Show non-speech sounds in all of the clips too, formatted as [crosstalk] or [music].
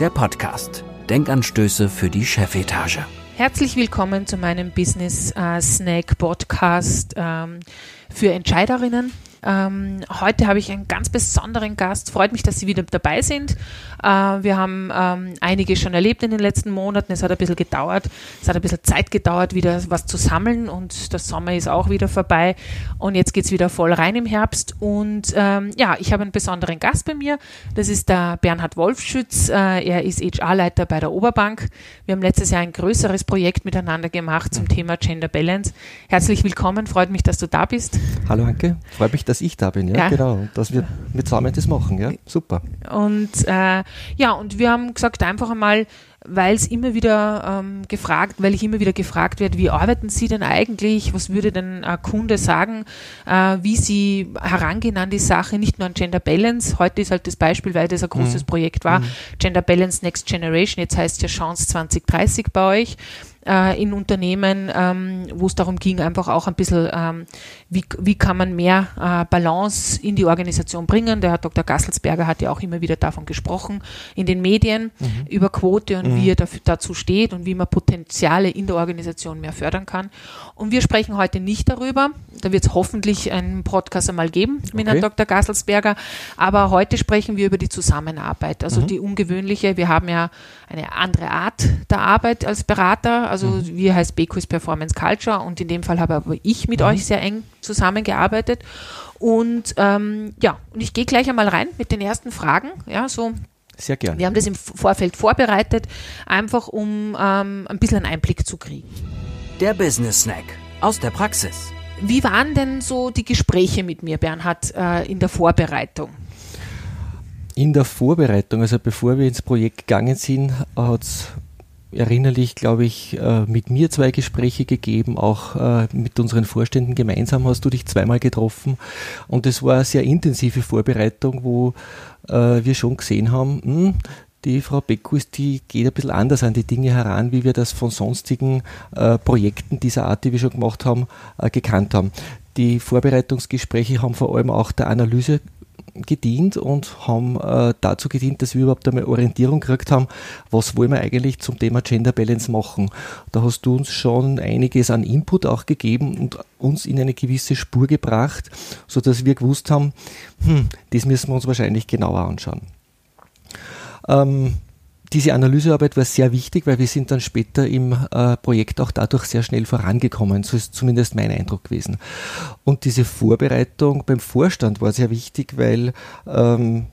der Podcast. Denkanstöße für die Chefetage. Herzlich willkommen zu meinem Business äh, Snack Podcast ähm, für Entscheiderinnen. Ähm, heute habe ich einen ganz besonderen Gast. Freut mich, dass Sie wieder dabei sind. Äh, wir haben ähm, einige schon erlebt in den letzten Monaten. Es hat ein bisschen gedauert. Es hat ein bisschen Zeit gedauert, wieder was zu sammeln und der Sommer ist auch wieder vorbei. Und jetzt geht es wieder voll rein im Herbst. Und ähm, ja, ich habe einen besonderen Gast bei mir. Das ist der Bernhard Wolfschütz. Äh, er ist HR-Leiter bei der Oberbank. Wir haben letztes Jahr ein größeres Projekt miteinander gemacht zum Thema Gender Balance. Herzlich willkommen. Freut mich, dass du da bist. Hallo Anke. Freut mich, dass ich da bin. Ja, ja. genau. Dass wir mit zusammen das machen. Ja, super. Und äh, ja, und wir haben gesagt, einfach einmal, weil es immer wieder ähm, gefragt, weil ich immer wieder gefragt werde, wie arbeiten Sie denn eigentlich? Was würde denn ein Kunde sagen, äh, wie Sie herangehen an die Sache, nicht nur an Gender Balance. Heute ist halt das Beispiel, weil das ein großes mhm. Projekt war. Mhm. Gender Balance Next Generation, jetzt heißt es ja Chance 2030 bei euch äh, in Unternehmen, ähm, wo es darum ging, einfach auch ein bisschen, ähm, wie, wie kann man mehr äh, Balance in die Organisation bringen. Der Herr Dr. Gasselsberger hat ja auch immer wieder davon gesprochen in den Medien mhm. über Quote und mhm. wie er dafür, dazu steht und wie man Potenziale in der Organisation mehr fördern kann. Und wir sprechen heute nicht darüber. Da wird es hoffentlich einen Podcast einmal geben mit okay. Herrn Dr. Gasselsberger. Aber heute sprechen wir über die Zusammenarbeit, also mhm. die ungewöhnliche. Wir haben ja eine andere Art der Arbeit als Berater. Also mhm. wir heißt Bekus Performance Culture und in dem Fall habe aber ich mit mhm. euch sehr eng zusammengearbeitet. Und ähm, ja, und ich gehe gleich einmal rein mit den ersten Fragen. Ja, so sehr gerne. Wir haben das im Vorfeld vorbereitet, einfach um ähm, ein bisschen einen Einblick zu kriegen. Der Business Snack aus der Praxis. Wie waren denn so die Gespräche mit mir, Bernhard, äh, in der Vorbereitung? In der Vorbereitung, also bevor wir ins Projekt gegangen sind, hat es erinnerlich, glaube ich, äh, mit mir zwei Gespräche gegeben, auch äh, mit unseren Vorständen gemeinsam hast du dich zweimal getroffen und es war eine sehr intensive Vorbereitung, wo äh, wir schon gesehen haben, hm, die Frau Beckus, die geht ein bisschen anders an die Dinge heran, wie wir das von sonstigen Projekten dieser Art, die wir schon gemacht haben, gekannt haben. Die Vorbereitungsgespräche haben vor allem auch der Analyse gedient und haben äh, dazu gedient, dass wir überhaupt einmal Orientierung gekriegt haben, was wollen wir eigentlich zum Thema Gender Balance machen. Da hast du uns schon einiges an Input auch gegeben und uns in eine gewisse Spur gebracht, sodass wir gewusst haben, hm, das müssen wir uns wahrscheinlich genauer anschauen. Ähm, diese Analysearbeit war sehr wichtig, weil wir sind dann später im äh, Projekt auch dadurch sehr schnell vorangekommen. So ist zumindest mein Eindruck gewesen. Und diese Vorbereitung beim Vorstand war sehr wichtig, weil ähm,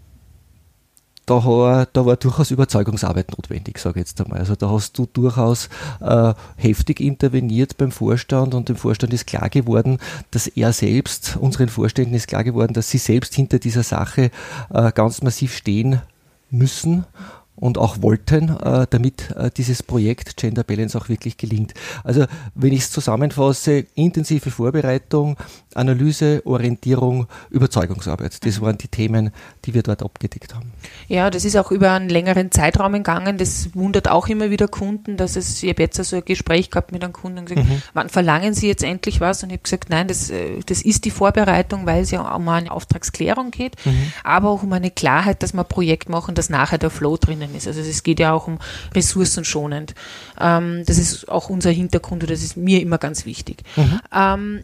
da war, da war durchaus Überzeugungsarbeit notwendig, sage ich jetzt einmal. Also da hast du durchaus äh, heftig interveniert beim Vorstand und dem Vorstand ist klar geworden, dass er selbst, unseren Vorständen ist klar geworden, dass sie selbst hinter dieser Sache äh, ganz massiv stehen müssen und auch wollten, äh, damit äh, dieses Projekt Gender Balance auch wirklich gelingt. Also wenn ich es zusammenfasse, intensive Vorbereitung, Analyse, Orientierung, Überzeugungsarbeit. Das waren die Themen, die wir dort abgedeckt haben. Ja, das ist auch über einen längeren Zeitraum gegangen. Das wundert auch immer wieder Kunden, dass es, ich habe jetzt so ein Gespräch gehabt mit einem Kunden und gesagt, mhm. wann verlangen Sie jetzt endlich was? Und ich habe gesagt, nein, das, äh, das ist die Vorbereitung, weil es ja um eine Auftragsklärung geht, mhm. aber auch um eine Klarheit, dass wir ein Projekt machen, dass nachher der Flow drinnen ist. Also es geht ja auch um ressourcenschonend. Ähm, das ist auch unser Hintergrund und das ist mir immer ganz wichtig. Mhm. Ähm,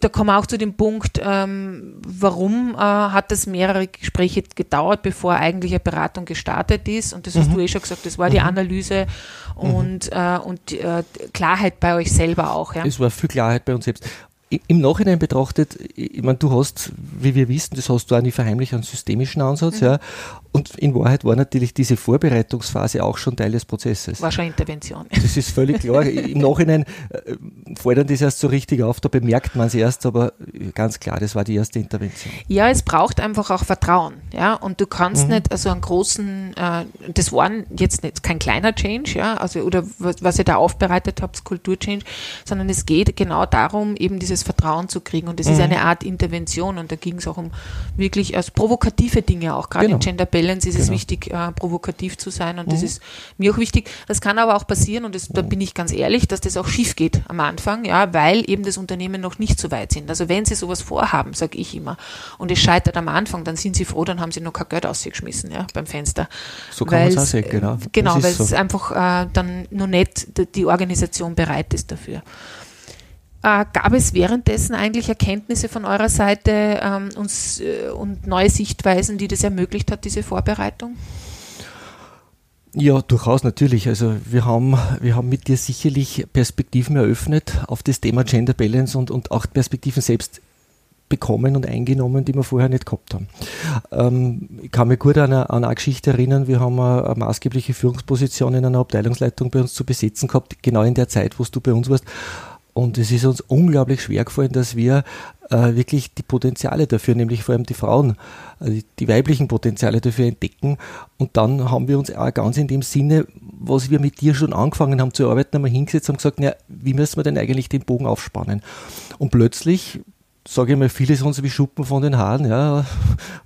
da kommen wir auch zu dem Punkt, ähm, warum äh, hat das mehrere Gespräche gedauert, bevor eigentlich eine Beratung gestartet ist. Und das hast mhm. du eh schon gesagt, das war die mhm. Analyse und, mhm. äh, und äh, Klarheit bei euch selber auch. Ja? Es war viel Klarheit bei uns selbst. Im Nachhinein betrachtet, ich meine, du hast, wie wir wissen, das hast du auch nicht verheimlich einen systemischen Ansatz, mhm. ja. Und in Wahrheit war natürlich diese Vorbereitungsphase auch schon Teil des Prozesses. War schon Intervention. Das ist völlig klar. [laughs] Im Nachhinein äh, fällt dann das erst so richtig auf, da bemerkt man es erst, aber ganz klar, das war die erste Intervention. Ja, es braucht einfach auch Vertrauen. Ja, und du kannst mhm. nicht also einen großen, äh, das war jetzt nicht kein kleiner Change, ja, also oder was, was ihr da aufbereitet habt, Kulturchange, sondern es geht genau darum, eben dieses Vertrauen zu kriegen. Und das mhm. ist eine Art Intervention und da ging es auch um wirklich als provokative Dinge auch, gerade genau. in Gender Balance ist genau. es wichtig, äh, provokativ zu sein und mhm. das ist mir auch wichtig. Das kann aber auch passieren und das, da bin ich ganz ehrlich, dass das auch schief geht am Anfang, ja, weil eben das Unternehmen noch nicht so weit sind. Also wenn sie sowas vorhaben, sage ich immer, und es scheitert am Anfang, dann sind sie froh, dann haben sie noch kein Geld ausgeschmissen ja, beim Fenster. So kann man es auch sehen, genau. Genau, weil so. es einfach äh, dann noch nicht die Organisation bereit ist dafür. Äh, gab es währenddessen eigentlich Erkenntnisse von eurer Seite ähm, uns, äh, und neue Sichtweisen, die das ermöglicht hat, diese Vorbereitung? Ja, durchaus natürlich. Also wir haben, wir haben mit dir sicherlich Perspektiven eröffnet auf das Thema Gender Balance und, und auch Perspektiven selbst bekommen und eingenommen, die wir vorher nicht gehabt haben. Ähm, ich kann mich gut an eine, an eine Geschichte erinnern, wir haben eine, eine, maßgebliche Führungsposition in einer Abteilungsleitung bei uns zu besetzen gehabt, genau in der Zeit, wo du bei uns warst. Und es ist uns unglaublich schwer gefallen, dass wir äh, wirklich die Potenziale dafür, nämlich vor allem die Frauen, also die weiblichen Potenziale dafür entdecken. Und dann haben wir uns auch ganz in dem Sinne, was wir mit dir schon angefangen haben zu arbeiten, einmal hingesetzt und gesagt, na, wie müssen wir denn eigentlich den Bogen aufspannen? Und plötzlich sage ich mal, viele sind wie Schuppen von den Haaren ja,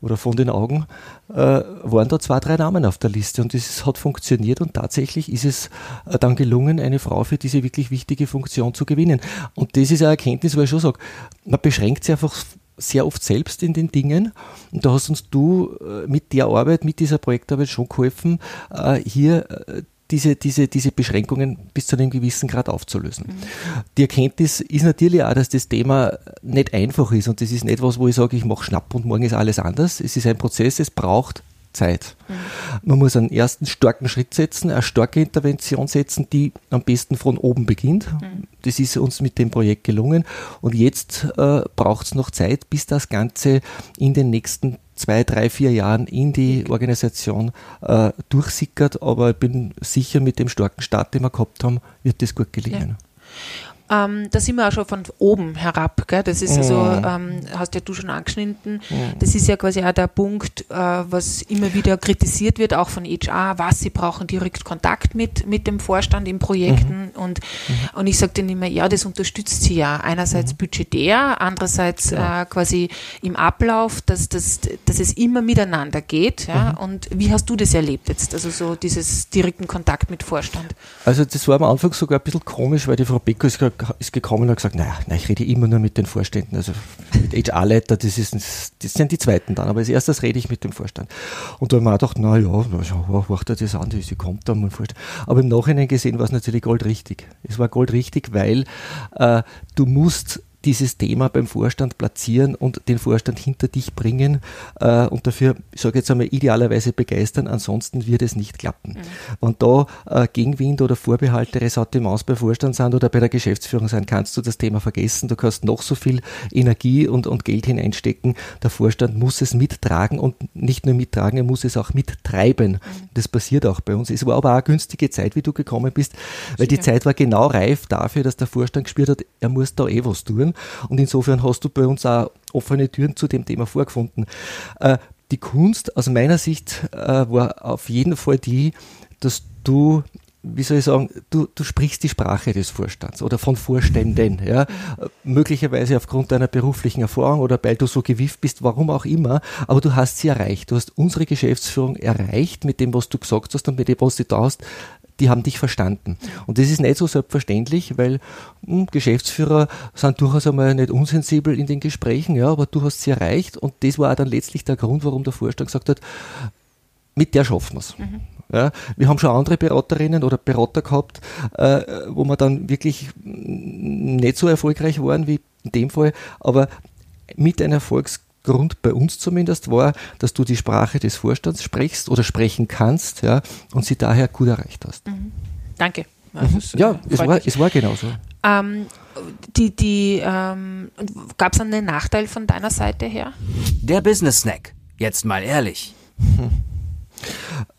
oder von den Augen, äh, waren da zwei, drei Namen auf der Liste und das hat funktioniert und tatsächlich ist es äh, dann gelungen, eine Frau für diese wirklich wichtige Funktion zu gewinnen. Und das ist eine Erkenntnis, wo ich schon sage, man beschränkt sich einfach sehr oft selbst in den Dingen. Und da hast uns du äh, mit der Arbeit, mit dieser Projektarbeit schon geholfen, äh, hier diese, diese, diese Beschränkungen bis zu einem gewissen Grad aufzulösen. Mhm. Die Erkenntnis ist natürlich auch, dass das Thema nicht einfach ist und das ist nicht was, wo ich sage, ich mache Schnapp und morgen ist alles anders. Es ist ein Prozess, es braucht Zeit. Mhm. Man muss einen ersten starken Schritt setzen, eine starke Intervention setzen, die am besten von oben beginnt. Mhm. Das ist uns mit dem Projekt gelungen. Und jetzt äh, braucht es noch Zeit, bis das Ganze in den nächsten zwei, drei, vier Jahren in die Organisation äh, durchsickert. Aber ich bin sicher, mit dem starken Start, den wir gehabt haben, wird das gut gelingen. Ja. Ähm, da sind wir auch schon von oben herab. Gell? Das ist also, ähm, hast ja du schon angeschnitten, das ist ja quasi auch der Punkt, äh, was immer wieder kritisiert wird, auch von HR, was sie brauchen direkt Kontakt mit, mit dem Vorstand in Projekten. Mhm. Und, mhm. und ich sage dann immer, ja, das unterstützt sie ja. Einerseits mhm. budgetär, andererseits ja. äh, quasi im Ablauf, dass, dass, dass es immer miteinander geht. Ja? Mhm. Und wie hast du das erlebt jetzt? Also so dieses direkten Kontakt mit Vorstand? Also das war am Anfang sogar ein bisschen komisch, weil die Frau Becker ist gerade ist gekommen und hat gesagt, naja, na, ich rede immer nur mit den Vorständen, also mit HR-Leiter, das, das sind die zweiten dann, aber als erstes rede ich mit dem Vorstand. Und da haben wir auch gedacht, naja, na, macht er das an, sie kommt dann mal Vorstand. Aber im Nachhinein gesehen war es natürlich goldrichtig. Es war goldrichtig, weil äh, du musst dieses Thema beim Vorstand platzieren und den Vorstand hinter dich bringen äh, und dafür, ich sage jetzt einmal, idealerweise begeistern, ansonsten wird es nicht klappen. Mhm. Wenn da äh, Gegenwind oder Vorbehalte, Ressentiments bei Vorstand sind oder bei der Geschäftsführung sein, kannst du das Thema vergessen. Du kannst noch so viel Energie und, und Geld hineinstecken. Der Vorstand muss es mittragen und nicht nur mittragen, er muss es auch mittreiben. Mhm. Das passiert auch bei uns. Es war aber auch eine günstige Zeit, wie du gekommen bist, weil die Zeit war genau reif dafür, dass der Vorstand gespürt hat, er muss da eh was tun. Und insofern hast du bei uns auch offene Türen zu dem Thema vorgefunden. Äh, die Kunst aus meiner Sicht äh, war auf jeden Fall die, dass du wie soll ich sagen, du, du sprichst die Sprache des Vorstands oder von Vorständen, ja. Möglicherweise aufgrund deiner beruflichen Erfahrung oder weil du so gewifft bist, warum auch immer, aber du hast sie erreicht. Du hast unsere Geschäftsführung erreicht mit dem, was du gesagt hast und mit dem, was du da hast die haben dich verstanden. Und das ist nicht so selbstverständlich, weil mh, hm, Geschäftsführer sind durchaus einmal nicht unsensibel in den Gesprächen, ja, aber du hast sie erreicht und das war auch dann letztlich der Grund, warum der Vorstand gesagt hat, mit der schaffen wir es. Mhm. Ja, wir haben schon andere Beraterinnen oder Berater gehabt, äh, wo wir dann wirklich nicht so erfolgreich waren wie in dem Fall, aber mit einer Erfolgs Grund bei uns zumindest war, dass du die Sprache des Vorstands sprichst oder sprechen kannst ja, und sie daher gut erreicht hast. Mhm. Danke. Mhm. Ja, es war, es war genauso. Ähm, die, die, ähm, Gab es einen Nachteil von deiner Seite her? Der Business Snack. Jetzt mal ehrlich.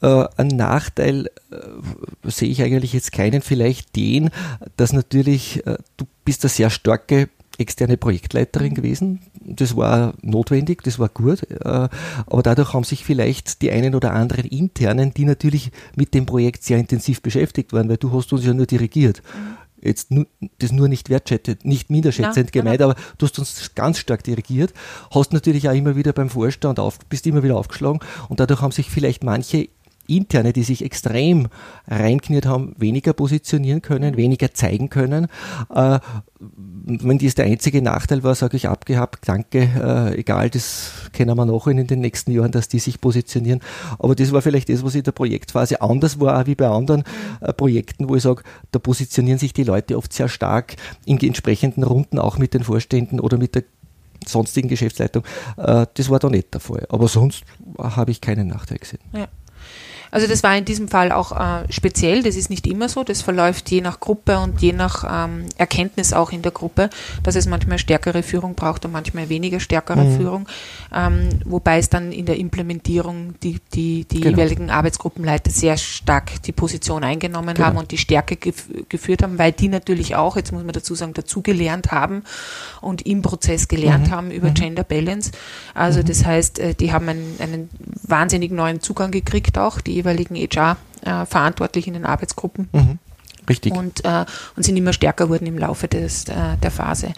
Äh, ein Nachteil äh, sehe ich eigentlich jetzt keinen, vielleicht den, dass natürlich äh, du bist eine sehr starke externe Projektleiterin gewesen. Das war notwendig, das war gut, äh, aber dadurch haben sich vielleicht die einen oder anderen internen, die natürlich mit dem Projekt sehr intensiv beschäftigt waren, weil du hast uns ja nur dirigiert. Mhm jetzt das nur nicht wertschätzend, nicht minderschätzend ja, gemeint, aber du hast uns ganz stark dirigiert, hast natürlich auch immer wieder beim Vorstand auf, bist immer wieder aufgeschlagen und dadurch haben sich vielleicht manche interne, die sich extrem reinkniert haben, weniger positionieren können, weniger zeigen können. Äh, wenn dies der einzige Nachteil war, sage ich abgehabt, danke, äh, egal, das kennen wir noch in den nächsten Jahren, dass die sich positionieren. Aber das war vielleicht das, was in der Projektphase anders war, auch wie bei anderen äh, Projekten, wo ich sage, da positionieren sich die Leute oft sehr stark in entsprechenden Runden, auch mit den Vorständen oder mit der sonstigen Geschäftsleitung. Äh, das war da nicht der Fall. Aber sonst habe ich keinen Nachteil gesehen. Ja. Also das war in diesem Fall auch äh, speziell, das ist nicht immer so, das verläuft je nach Gruppe und je nach ähm, Erkenntnis auch in der Gruppe, dass es manchmal stärkere Führung braucht und manchmal weniger stärkere mhm. Führung, ähm, wobei es dann in der Implementierung die, die, die genau. jeweiligen Arbeitsgruppenleiter sehr stark die Position eingenommen genau. haben und die Stärke gef geführt haben, weil die natürlich auch, jetzt muss man dazu sagen, dazugelernt haben und im Prozess gelernt mhm. haben über mhm. Gender Balance. Also mhm. das heißt, äh, die haben einen, einen wahnsinnig neuen Zugang gekriegt auch, die jeweiligen HR-Verantwortlichen äh, in den Arbeitsgruppen. Mhm. Richtig. Und, äh, und sind immer stärker wurden im Laufe des, äh, der Phase.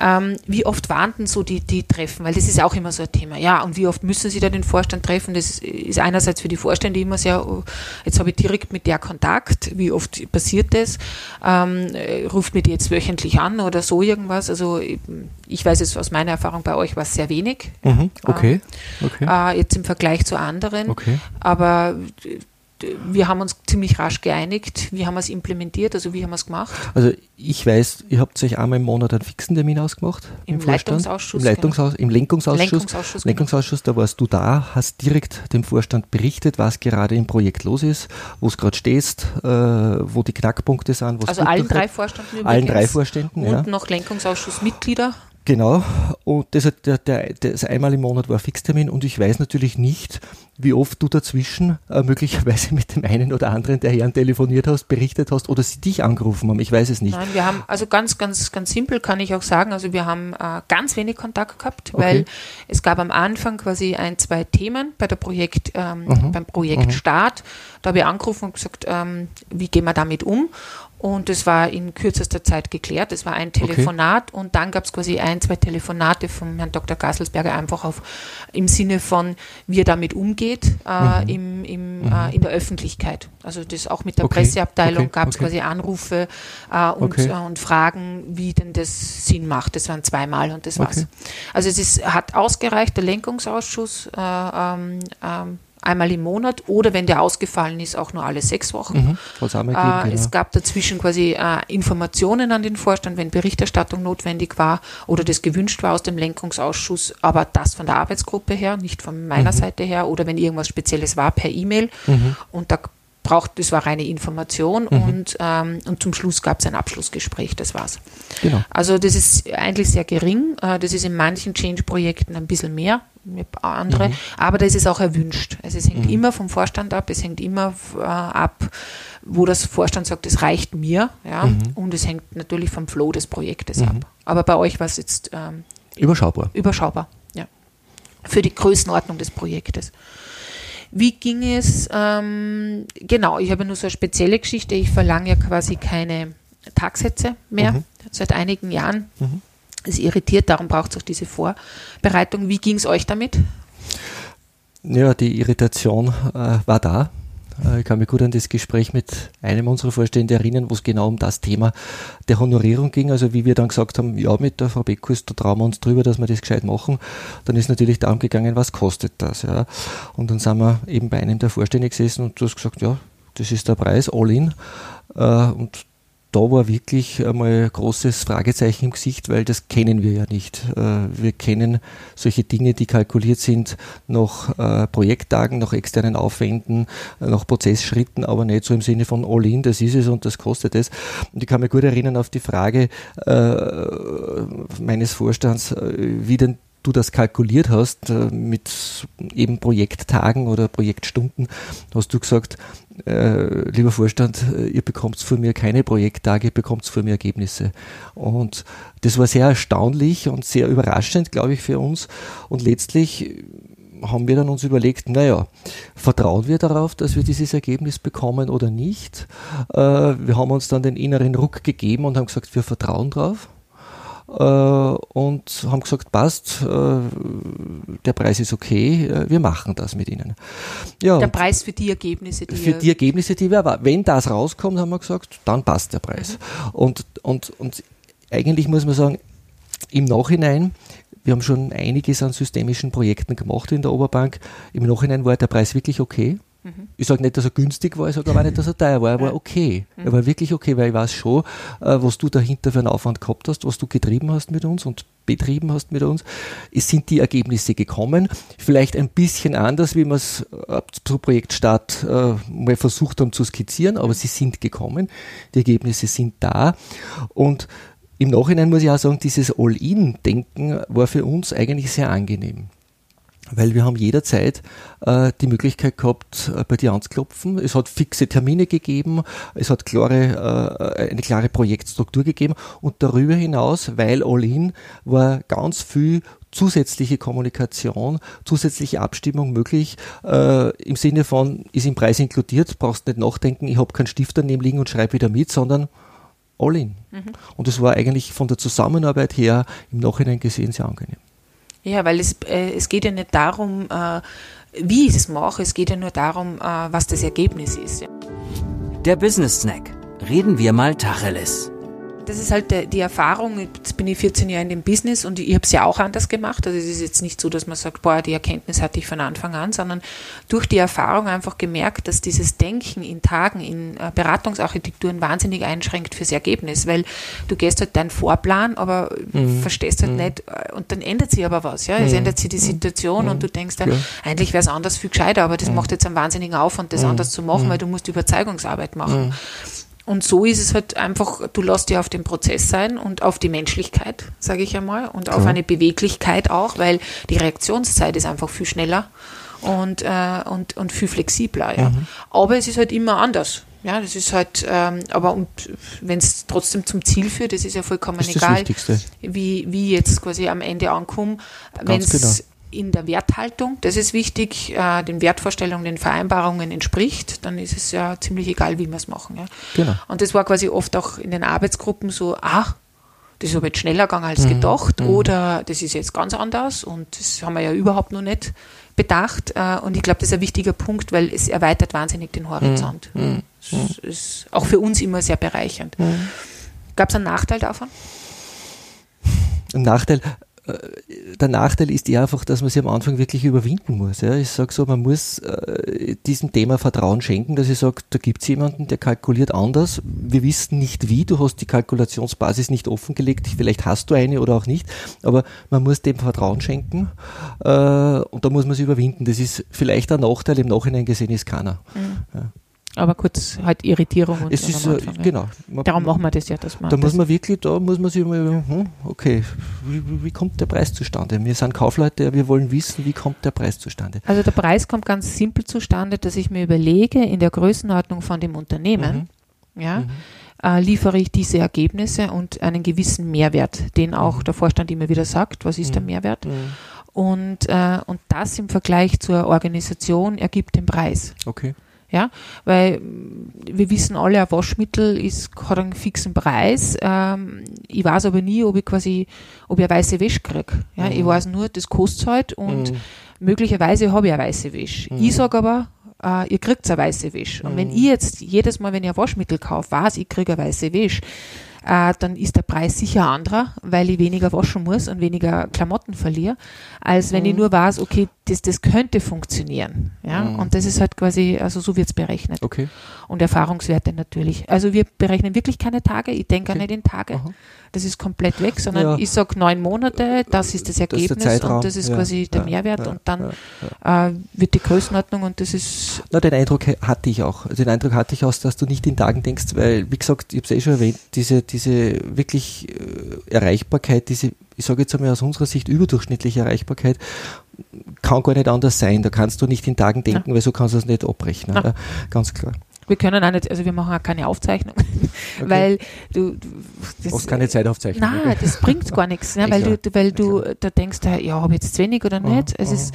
Ähm, wie oft waren denn so die, die Treffen? Weil das ist auch immer so ein Thema. Ja, und wie oft müssen Sie da den Vorstand treffen? Das ist einerseits für die Vorstände immer sehr, oh, jetzt habe ich direkt mit der Kontakt. Wie oft passiert das? Ähm, äh, ruft mir die jetzt wöchentlich an oder so irgendwas? Also ich weiß es aus meiner Erfahrung bei euch war es sehr wenig. Mhm, okay. okay. Äh, jetzt im Vergleich zu anderen. Okay. Aber wir haben uns ziemlich rasch geeinigt. Wie haben wir es implementiert? Also wie haben wir es gemacht? Also ich weiß, ihr habt euch einmal im Monat einen fixen Termin ausgemacht. Im, im Leitungsausschuss. Im, Leitungsausschuss, genau. im Lenkungsausschuss. Lenkungsausschuss, genau. Lenkungsausschuss, da warst du da, hast direkt dem Vorstand berichtet, was gerade im Projekt los ist, wo es gerade stehst, äh, wo die Knackpunkte sind. Also allen drei Vorständen. Allen drei Vorständen, Und ja. noch Lenkungsausschussmitglieder. Genau, und das, der, der, das einmal im Monat war Fixtermin und ich weiß natürlich nicht, wie oft du dazwischen äh, möglicherweise [laughs] mit dem einen oder anderen der Herren telefoniert hast, berichtet hast oder sie dich angerufen haben. Ich weiß es nicht. Nein, wir haben, also ganz, ganz, ganz simpel kann ich auch sagen, also wir haben äh, ganz wenig Kontakt gehabt, okay. weil es gab am Anfang quasi ein, zwei Themen bei der Projekt, ähm, mhm. beim Projektstart. Mhm. Da habe ich angerufen und gesagt, ähm, wie gehen wir damit um? Und es war in kürzester Zeit geklärt. Es war ein Telefonat okay. und dann gab es quasi ein, zwei Telefonate vom Herrn Dr. Gasselsberger einfach auf im Sinne von, wie er damit umgeht äh, mhm. im, im, mhm. äh, in der Öffentlichkeit. Also das auch mit der okay. Presseabteilung okay. gab es quasi Anrufe äh, und, äh, und Fragen, wie denn das Sinn macht. Das waren zweimal und das war's. Also es ist, hat ausgereicht, der Lenkungsausschuss äh, ähm, ähm, einmal im Monat oder wenn der ausgefallen ist, auch nur alle sechs Wochen. Mhm, äh, genau. Es gab dazwischen quasi äh, Informationen an den Vorstand, wenn Berichterstattung notwendig war oder das gewünscht war aus dem Lenkungsausschuss, aber das von der Arbeitsgruppe her, nicht von meiner mhm. Seite her oder wenn irgendwas Spezielles war per E-Mail. Mhm. Und da braucht, das war reine Information mhm. und, ähm, und zum Schluss gab es ein Abschlussgespräch, das war's. Genau. Also das ist eigentlich sehr gering. Äh, das ist in manchen Change-Projekten ein bisschen mehr, andere, mhm. aber das ist auch erwünscht. Also es hängt mhm. immer vom Vorstand ab, es hängt immer äh, ab, wo das Vorstand sagt, es reicht mir, ja, mhm. und es hängt natürlich vom Flow des Projektes mhm. ab. Aber bei euch war es jetzt ähm, überschaubar. Überschaubar, ja. Für die Größenordnung des Projektes. Wie ging es? Ähm, genau, ich habe nur so eine spezielle Geschichte. Ich verlange ja quasi keine Tagsätze mehr mhm. seit einigen Jahren. Mhm. Es irritiert, darum braucht es auch diese Vorbereitung. Wie ging es euch damit? Ja, die Irritation äh, war da. Äh, ich kann mich gut an das Gespräch mit einem unserer Vorstände erinnern, wo es genau um das Thema der Honorierung ging. Also wie wir dann gesagt haben, ja, mit der Frau Beckus, da trauen wir uns drüber, dass wir das gescheit machen. Dann ist natürlich darum gegangen, was kostet das. Ja. Und dann sind wir eben bei einem der Vorstände gesessen und du hast gesagt, ja, das ist der Preis, all in. Äh, und da war wirklich einmal ein großes Fragezeichen im Gesicht, weil das kennen wir ja nicht. Äh, wir kennen solche Dinge, die kalkuliert sind nach äh, Projekttagen, nach externen Aufwänden, nach Prozessschritten, aber nicht so im Sinne von All-in, das ist es und das kostet es. Und ich kann mich gut erinnern auf die Frage äh, meines Vorstands, wie denn du das kalkuliert hast äh, mit eben Projekttagen oder Projektstunden, hast du gesagt, äh, lieber Vorstand, äh, ihr bekommt von mir keine Projekttage, ihr bekommt von mir Ergebnisse. Und das war sehr erstaunlich und sehr überraschend, glaube ich, für uns. Und letztlich haben wir dann uns überlegt, naja, vertrauen wir darauf, dass wir dieses Ergebnis bekommen oder nicht? Äh, wir haben uns dann den inneren Ruck gegeben und haben gesagt, wir vertrauen drauf. Äh, und haben gesagt, passt, äh, der Preis ist okay, äh, wir machen das mit Ihnen. Ja, der Preis für die Ergebnisse, die Für die Ergebnisse, die wir, wenn das rauskommt, haben wir gesagt, dann passt der Preis. Mhm. Und, und, und eigentlich muss man sagen, im Nachhinein wir haben schon einiges an systemischen Projekten gemacht in der Oberbank. Im Nachhinein war der Preis wirklich okay. Mhm. Ich sage nicht, dass er günstig war, ich sage aber nicht, dass er teuer war. Er war okay. Mhm. Er war wirklich okay, weil ich weiß schon, äh, was du dahinter für einen Aufwand gehabt hast, was du getrieben hast mit uns und betrieben hast mit uns. Es sind die Ergebnisse gekommen. Vielleicht ein bisschen anders, wie wir es äh, zu Projektstart äh, mal versucht haben zu skizzieren, aber sie sind gekommen. Die Ergebnisse sind da. Und im Nachhinein muss ich auch sagen, dieses All-In-Denken war für uns eigentlich sehr angenehm. Weil wir haben jederzeit äh, die Möglichkeit gehabt, äh, bei dir anzuklopfen. Es hat fixe Termine gegeben, es hat klare, äh, eine klare Projektstruktur gegeben und darüber hinaus, weil All-In war ganz viel zusätzliche Kommunikation, zusätzliche Abstimmung möglich, äh, im Sinne von, ist im Preis inkludiert, brauchst nicht nachdenken, ich habe keinen Stift daneben liegen und schreibe wieder mit, sondern all in. Mhm. Und das war eigentlich von der Zusammenarbeit her im Nachhinein gesehen sehr angenehm. Ja, weil es, äh, es geht ja nicht darum, äh, wie ich es mache, es geht ja nur darum, äh, was das Ergebnis ist. Ja. Der Business Snack. Reden wir mal Tacheles das ist halt die, die Erfahrung. Jetzt bin ich 14 Jahre in dem Business und ich habe es ja auch anders gemacht. Also es ist jetzt nicht so, dass man sagt, boah, die Erkenntnis hatte ich von Anfang an, sondern durch die Erfahrung einfach gemerkt, dass dieses Denken in Tagen, in äh, Beratungsarchitekturen wahnsinnig einschränkt fürs Ergebnis, weil du gehst halt deinen Vorplan, aber mhm. verstehst halt mhm. nicht äh, und dann ändert sich aber was. Ja, es mhm. ändert sich die mhm. Situation und mhm. du denkst dann, ja. eigentlich wäre es anders viel gescheiter, aber das mhm. macht jetzt einen wahnsinnigen Aufwand, das anders zu machen, weil du musst Überzeugungsarbeit machen. Und so ist es halt einfach, du lässt dich auf den Prozess sein und auf die Menschlichkeit, sage ich einmal, und auf eine Beweglichkeit auch, weil die Reaktionszeit ist einfach viel schneller und, äh, und, und viel flexibler. Ja. Mhm. Aber es ist halt immer anders. Ja, das ist halt, ähm, aber wenn es trotzdem zum Ziel führt, das ist ja vollkommen ist egal, wie, wie jetzt quasi am Ende ankommen. Wenn es genau in der Werthaltung, das ist wichtig, äh, den Wertvorstellungen, den Vereinbarungen entspricht, dann ist es ja ziemlich egal, wie wir es machen. Ja. Genau. Und das war quasi oft auch in den Arbeitsgruppen so, ach, das ist aber jetzt schneller gegangen als mhm. gedacht mhm. oder das ist jetzt ganz anders und das haben wir ja überhaupt noch nicht bedacht. Äh, und ich glaube, das ist ein wichtiger Punkt, weil es erweitert wahnsinnig den Horizont. Mhm. mhm. Das ist auch für uns immer sehr bereichernd. Mhm. Gab es einen Nachteil davon? Ein Nachteil, der Nachteil ist ja einfach, dass man sich am Anfang wirklich überwinden muss. Ja. Ich sage so, man muss äh, diesem Thema Vertrauen schenken, dass ich sage, da gibt es jemanden, der kalkuliert anders. Wir wissen nicht wie, du hast die Kalkulationsbasis nicht offengelegt, vielleicht hast du eine oder auch nicht, aber man muss dem Vertrauen schenken äh, und da muss man sich überwinden. Das ist vielleicht ein Nachteil, im Nachhinein gesehen ist keiner. Mhm. Ja. Aber kurz halt Irritierung und es ist, Anfang, ja. genau. Man, Darum machen wir das ja, dass man. Da muss man wirklich, da muss man sich mal, hm, okay, wie, wie, kommt der Preis zustande? Wir sind Kaufleute, wir wollen wissen, wie kommt der Preis zustande? Also der Preis kommt ganz simpel zustande, dass ich mir überlege, in der Größenordnung von dem Unternehmen, mhm. ja, mhm. Äh, liefere ich diese Ergebnisse und einen gewissen Mehrwert, den auch mhm. der Vorstand immer wieder sagt, was ist der mhm. Mehrwert? Mhm. Und, äh, und das im Vergleich zur Organisation ergibt den Preis. Okay. Ja, weil wir wissen alle, ein Waschmittel ist, hat einen fixen Preis. Ähm, ich weiß aber nie, ob ich quasi, ob ich eine weiße Wäsche kriege. Ja, mhm. Ich weiß nur, das kostet halt und mhm. möglicherweise habe ich eine weiße Wäsche. Mhm. Ich sage aber, äh, ihr kriegt eine weiße Wäsche. Und wenn mhm. ich jetzt jedes Mal, wenn ich ein Waschmittel kaufe, weiß, ich kriege eine weiße Wäsche, äh, dann ist der Preis sicher anderer, weil ich weniger waschen muss und weniger Klamotten verliere, als wenn ich mhm. nur weiß, okay, das, das könnte funktionieren. Ja? Mhm. Und das ist halt quasi, also so wird es berechnet. Okay. Und Erfahrungswerte natürlich. Also wir berechnen wirklich keine Tage, ich denke okay. nicht in Tage. Aha. Das ist komplett weg, sondern ja. ich sage neun Monate, das ist das Ergebnis das ist und das ist ja. quasi der Mehrwert und dann äh, wird die Größenordnung und das ist. Na, den Eindruck hatte ich auch. Den Eindruck hatte ich auch, dass du nicht in Tagen denkst, weil, wie gesagt, ich habe es eh schon erwähnt, diese, diese wirklich äh, Erreichbarkeit, diese, ich sage jetzt einmal aus unserer Sicht überdurchschnittliche Erreichbarkeit, kann gar nicht anders sein. Da kannst du nicht in Tagen denken, weil so kannst du es nicht abrechnen. Ja, ganz klar. Wir können auch nicht, also wir machen auch keine Aufzeichnung, okay. weil du, du das, Hast keine Zeitaufzeichnung. Nein, okay. das bringt gar nichts, ne, [laughs] weil, du, weil du da denkst, ja, habe ich jetzt zu wenig oder nicht. es ist,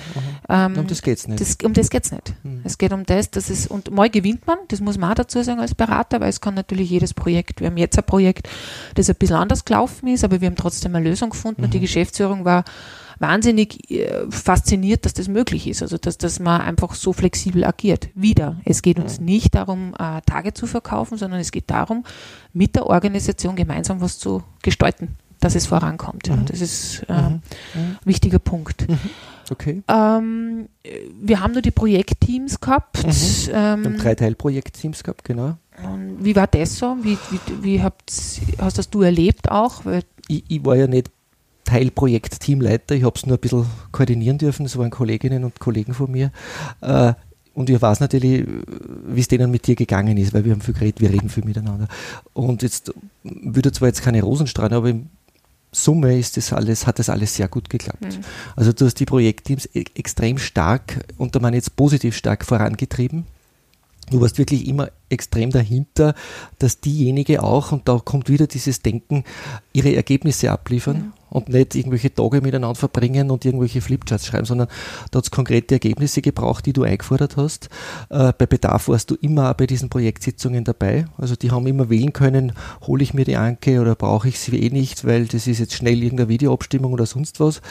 ähm, um das geht's nicht. Das, um das geht's nicht. Hm. Es geht um das, dass es, und mal gewinnt man, das muss man auch dazu sagen als Berater, weil es kann natürlich jedes Projekt, wir haben jetzt ein Projekt, das ein bisschen anders gelaufen ist, aber wir haben trotzdem eine Lösung gefunden mhm. und die mhm. Geschäftsführung war wahnsinnig äh, fasziniert, dass das möglich ist. Also dass, dass man einfach so flexibel agiert. Wieder, es geht uns nicht darum, äh, Tage zu verkaufen, sondern es geht darum, mit der Organisation gemeinsam was zu gestalten, dass es vorankommt. Mhm. Das ist äh, mhm. ein wichtiger Punkt. Mhm. Okay. Ähm, wir haben nur die Projektteams gehabt. Mhm. Ähm, wir haben drei Teilprojektteams gehabt, genau. Wie war das so? Wie, wie, wie habt, hast das du erlebt auch? Ich, ich, war ja nicht Teilprojekt-Teamleiter. Ich habe es nur ein bisschen koordinieren dürfen. Das waren Kolleginnen und Kollegen von mir. Äh, und ich weiß natürlich, wie es denen mit dir gegangen ist, weil wir haben viel geredet, wir reden viel miteinander. Und jetzt würde zwar jetzt keine Rosenstrahlen, aber im Summe ist das alles, hat das alles sehr gut geklappt. Mhm. Also du hast die Projektteams e extrem stark, und da meine jetzt positiv stark vorangetrieben. Du warst wirklich immer extrem dahinter, dass diejenige auch, und da kommt wieder dieses Denken, ihre Ergebnisse abliefern mhm. Und nicht irgendwelche Tage miteinander verbringen und irgendwelche Flipcharts schreiben, sondern da hat es konkrete Ergebnisse gebraucht, die du eingefordert hast. Äh, bei Bedarf warst du immer bei diesen Projektsitzungen dabei. Also die haben immer wählen können, hole ich mir die Anke oder brauche ich sie eh nicht, weil das ist jetzt schnell irgendeine Videoabstimmung oder sonst was.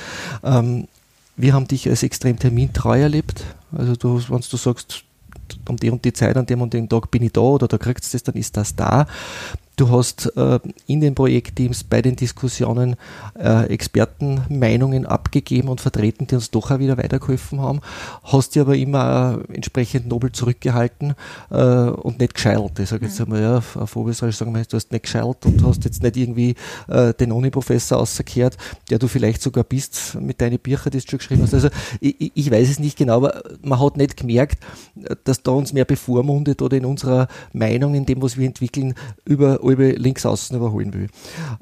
Ähm, wir haben dich als extrem termintreu erlebt. Also du, wenn du sagst, um die und die Zeit, an dem und dem Tag bin ich da oder da kriegst du das, dann ist das da. Du hast äh, in den Projektteams bei den Diskussionen äh, Expertenmeinungen abgegeben und vertreten, die uns doch auch wieder weitergeholfen haben, hast dir aber immer äh, entsprechend nobel zurückgehalten und nicht gescheilt. Ich sage jetzt mhm. einmal, ja, auf Oberösterreich sagen wir, du hast nicht gescheilt und hast jetzt nicht irgendwie den Uni-Professor ausgekehrt, der du vielleicht sogar bist mit deinen Büchern, die du schon geschrieben hast. Also ich, ich weiß es nicht genau, aber man hat nicht gemerkt, dass da uns mehr bevormundet oder in unserer Meinung, in dem, was wir entwickeln, über alle links außen überholen will.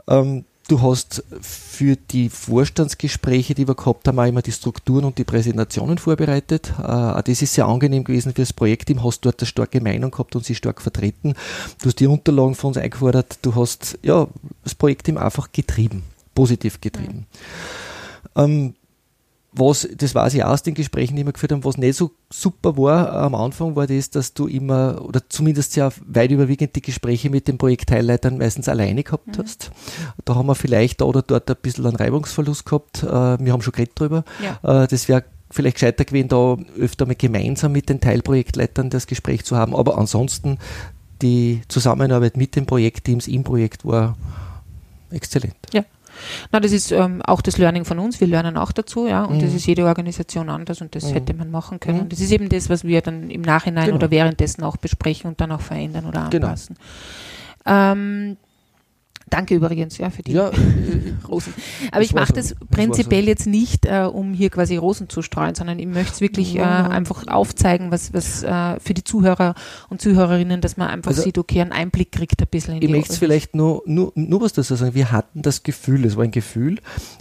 Ähm, du hast für die Vorstandsgespräche, die wir gehabt haben, auch immer die Strukturen und die Präsentationen vorbereitet. Äh, das ist sehr angenehm gewesen für das Projektteam. Hast dort eine starke Meinung gehabt und sie stark vertreten. Du hast die Unterlagen von uns eingefordert. Du hast ja, das Projektteam einfach getrieben, positiv getrieben. Mhm. Ähm, was, das weiß ich auch aus den Gesprächen, die wir geführt haben, was nicht so super war am Anfang, war das, dass du immer, oder zumindest sehr weit überwiegend die Gespräche mit den Projektteilleitern meistens alleine gehabt mhm. hast. Da haben wir vielleicht da oder dort ein bisschen einen Reibungsverlust gehabt. Äh, wir haben schon geredet drüber. Ja. Äh, das wäre vielleicht gescheiter gewesen, da öfter mal gemeinsam mit den Teilprojektleitern das Gespräch zu haben. Aber ansonsten die Zusammenarbeit mit den Projektteams im Projekt war exzellent. Ja. Na, das ist ähm, auch das Learning von uns. Wir lernen auch dazu, ja. Und mhm. das ist jede Organisation anders und das mhm. hätte man machen können. Mhm. Und das ist eben das, was wir dann im Nachhinein genau. oder währenddessen auch besprechen und dann auch verändern oder genau. anpassen. Genau. Ähm, Danke übrigens ja, für die ja, [laughs] Rosen. Aber ich mache das prinzipiell jetzt nicht, äh, um hier quasi Rosen zu streuen, sondern ich möchte es wirklich äh, einfach aufzeigen, was, was äh, für die Zuhörer und Zuhörerinnen, dass man einfach also, sieht, okay, einen Einblick kriegt ein bisschen in ich möchte vielleicht nur, nur, nur was dazu sagen. Wir hatten das Gefühl, es war ein Gefühl,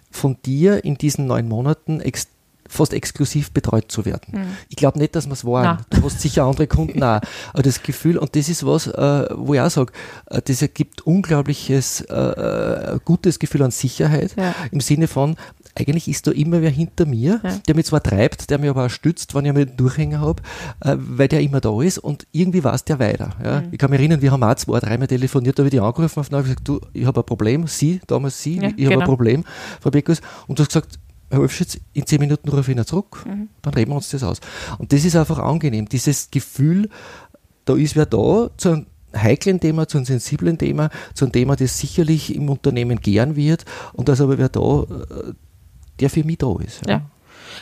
von dir in diesen neun Monaten extrem fast exklusiv betreut zu werden. Mhm. Ich glaube nicht, dass wir es waren. Du hast sicher andere Kunden auch. [laughs] Aber das Gefühl, und das ist was, äh, wo ich auch sage, äh, das ergibt unglaubliches, äh, äh, gutes Gefühl an Sicherheit ja. im Sinne von, eigentlich ist da immer wer hinter mir, ja. der mich zwar treibt, der mich aber auch stützt, wenn ich einen Durchhänger habe, äh, weil der immer da ist und irgendwie weiß der weiter. Ja. Mhm. Ich kann mich erinnern, wir haben auch zwei, dreimal telefoniert, da habe ich die angerufen und gesagt, du, ich habe ein Problem, Sie, damals Sie, ja, ich genau. habe ein Problem, Frau Beckers, und du hast gesagt, Herr Wolfschitz, in zehn Minuten rufe ich ihn zurück, mhm. dann reden wir uns das aus. Und das ist einfach angenehm, dieses Gefühl, da ist wer da zu einem heiklen Thema, zu einem sensiblen Thema, zu einem Thema, das sicherlich im Unternehmen gern wird und da ist aber wer da, äh, der für mich da ist. Ja. ja.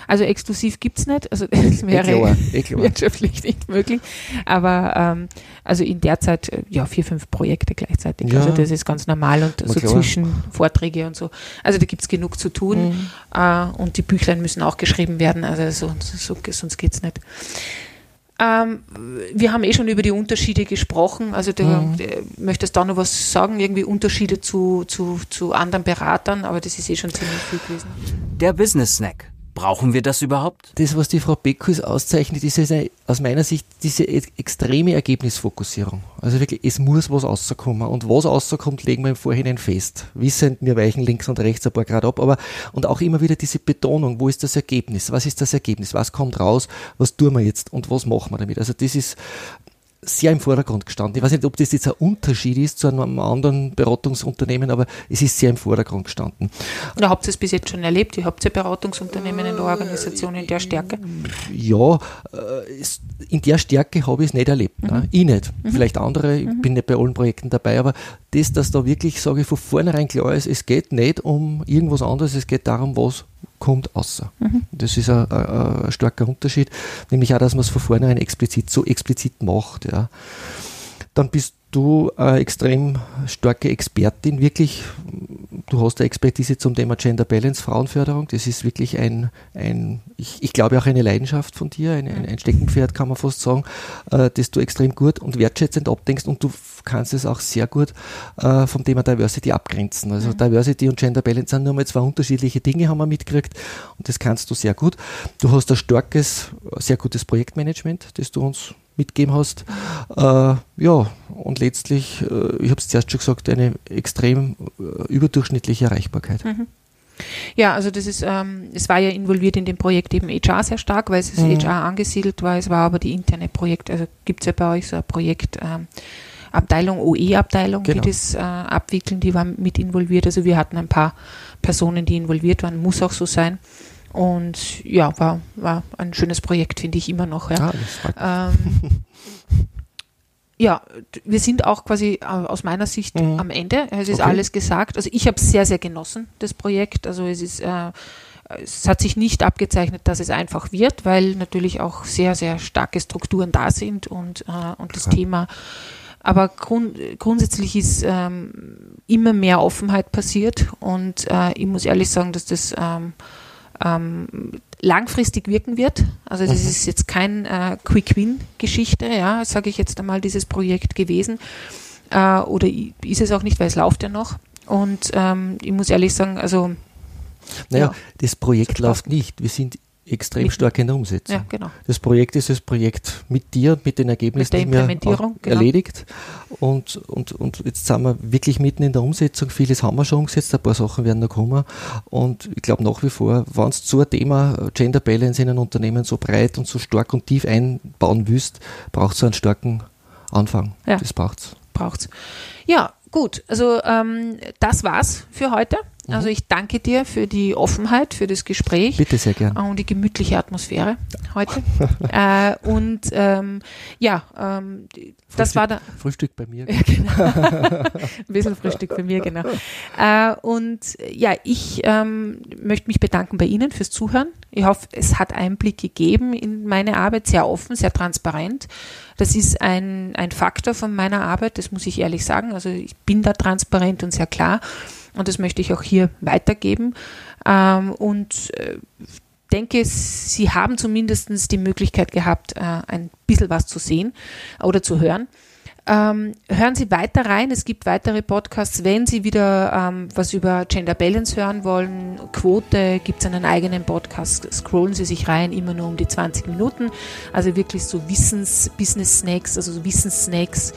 Also exklusiv gibt's nicht, also [laughs] das wäre klar, eh klar. wirtschaftlich nicht möglich. Aber ähm, also in der Zeit äh, ja vier, fünf Projekte gleichzeitig. Ja. Also das ist ganz normal und so klar. zwischen Vorträge und so. Also da gibt's genug zu tun Mhm. äh, und die Büchlein müssen auch geschrieben werden, also so, so, sonst geht's nicht. Ähm, wir haben eh schon über die Unterschiede gesprochen. Also du Mhm. möchtest da noch was sagen, irgendwie Unterschiede zu, zu, zu anderen Beratern, aber das ist eh schon ziemlich viel gewesen. Der Business Snack. Brauchen wir das überhaupt? Das, was die Frau Beckus auszeichnet, ist eine, aus meiner Sicht diese e- extreme Ergebnisfokussierung. Also wirklich, es muss was rauskommen. Und was rauskommt, legen wir im Vorhinein fest. Wissend, wir weichen links und rechts ein paar Grad ab, aber und auch immer wieder diese Betonung, wo ist das Ergebnis? Was ist das Ergebnis? Was kommt raus? Was tun wir jetzt? Und was machen wir damit? Also das ist sehr im Vordergrund gestanden. Ich weiß nicht, ob das jetzt ein Unterschied ist zu einem anderen Beratungsunternehmen, aber es ist sehr im Vordergrund gestanden. Ja, habt ihr es bis jetzt schon erlebt? Ihr habt ja Beratungsunternehmen in der Organisation in der Stärke? ja, äh, in der Stärke habe ich es nicht erlebt. Ne? Ich nicht. Vielleicht andere, ich bin nicht bei allen Projekten dabei, aber das, dass da wirklich, sage ich, von vornherein klar ist, es geht nicht um irgendwas anderes, es geht darum, was kommt außer. Das ist ein, ein, ein starker Unterschied, nämlich auch, dass man es von vornherein explizit so explizit macht. Ja. Dann bist du eine extrem starke Expertin, wirklich, du hast eine Expertise zum Thema Gender Balance, Frauenförderung. Das ist wirklich ein, ein ich, ich glaube auch eine Leidenschaft von dir, ein, ein, ein Steckenpferd kann man fast sagen, äh, das du extrem gut und wertschätzend abdenkst und du kannst es auch sehr gut äh, vom Thema Diversity abgrenzen. Also Diversity und Gender Balance sind nur mal zwei unterschiedliche Dinge, haben wir mitgekriegt und das kannst du sehr gut. Du hast ein starkes, sehr gutes Projektmanagement, das du uns mitgegeben hast. Äh, ja, und letztlich, äh, ich habe es zuerst schon gesagt, eine extrem äh, überdurchschnittliche Erreichbarkeit. Ja, also das ist, ähm, es war ja involviert in dem Projekt eben HR sehr stark, weil es ist Mhm. HR angesiedelt war. Es war aber die interne Projekt, also gibt es ja bei euch so ein Projekt, ähm, Abteilung, OE-Abteilung, Genau. die das äh, abwickeln, die waren mit involviert. Also wir hatten ein paar Personen, die involviert waren, muss auch so sein. Und ja, war, war ein schönes Projekt, finde ich immer noch. Ja. Ah. Ähm, ja, d- wir sind auch quasi äh, aus meiner Sicht Mhm. am Ende. Es ist Okay. alles gesagt. Also ich habe es sehr, sehr genossen, das Projekt. Also es ist, äh, es hat sich nicht abgezeichnet, dass es einfach wird, weil natürlich auch sehr, sehr starke Strukturen da sind und, äh, und das Klar. Thema. Aber grund, grundsätzlich ist ähm, immer mehr Offenheit passiert und äh, ich muss ehrlich sagen, dass das ähm, ähm, langfristig wirken wird. Also das Mhm. ist jetzt kein äh, Quick-Win-Geschichte, ja, sage ich jetzt einmal, dieses Projekt gewesen. Äh, oder ist es auch nicht, weil es läuft ja noch. Und ähm, ich muss ehrlich sagen, also Naja, ja. das Projekt läuft nicht. Wir sind extrem Mit- stark in der Umsetzung. ja, genau. Das Projekt ist das Projekt mit dir, mit den Ergebnissen, Mit der die wir genau. erledigt. Und, und, und jetzt sind wir wirklich mitten in der Umsetzung. Vieles haben wir schon umgesetzt, ein paar Sachen werden noch kommen. Und ich glaube nach wie vor, wenn du so ein Thema Gender Balance in einem Unternehmen so breit und so stark und tief einbauen willst, braucht es einen starken Anfang. Ja. Das braucht's. braucht's. Ja, gut. Also ähm, das war's für heute. Mhm. Also ich danke dir für die Offenheit, für das Gespräch. Bitte sehr gern. und die gemütliche Atmosphäre heute. [laughs] äh, und ähm, ja, ähm, das Frühstück- war der Frühstück bei mir. [laughs] ja, genau. ein bisschen Frühstück für mir, genau. Äh, und ja, ich ähm, möchte mich bedanken bei Ihnen fürs Zuhören. Ich hoffe, es hat Einblick gegeben in meine Arbeit, sehr offen, sehr transparent. Das ist ein, ein Faktor von meiner Arbeit, das muss ich ehrlich sagen. Also ich bin da transparent und sehr klar. Und das möchte ich auch hier weitergeben. Ähm, und äh, denke, Sie haben zumindest die Möglichkeit gehabt, äh, ein bisschen was zu sehen oder zu hören. Ähm, hören Sie weiter rein. Es gibt weitere Podcasts. Wenn Sie wieder ähm, was über Gender Balance hören wollen, Quote, gibt es einen eigenen Podcast. Scrollen Sie sich rein, immer nur um die 20 Minuten. Also wirklich so Wissens-Business-Snacks, also so Wissenssnacks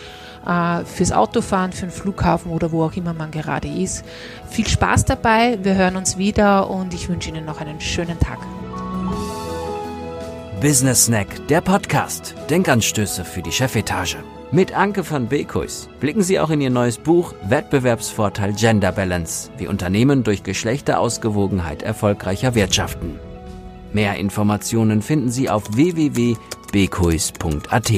fürs Autofahren, für den Flughafen oder wo auch immer man gerade ist. Viel Spaß dabei. Wir hören uns wieder und ich wünsche Ihnen noch einen schönen Tag. Business Snack, der Podcast. Denkanstöße für die Chefetage. Mit Anke van Beekhuis blicken Sie auch in Ihr neues Buch Wettbewerbsvorteil Gender Balance, wie Unternehmen durch Geschlechterausgewogenheit erfolgreicher wirtschaften. Mehr Informationen finden Sie auf www.beekhuis.at.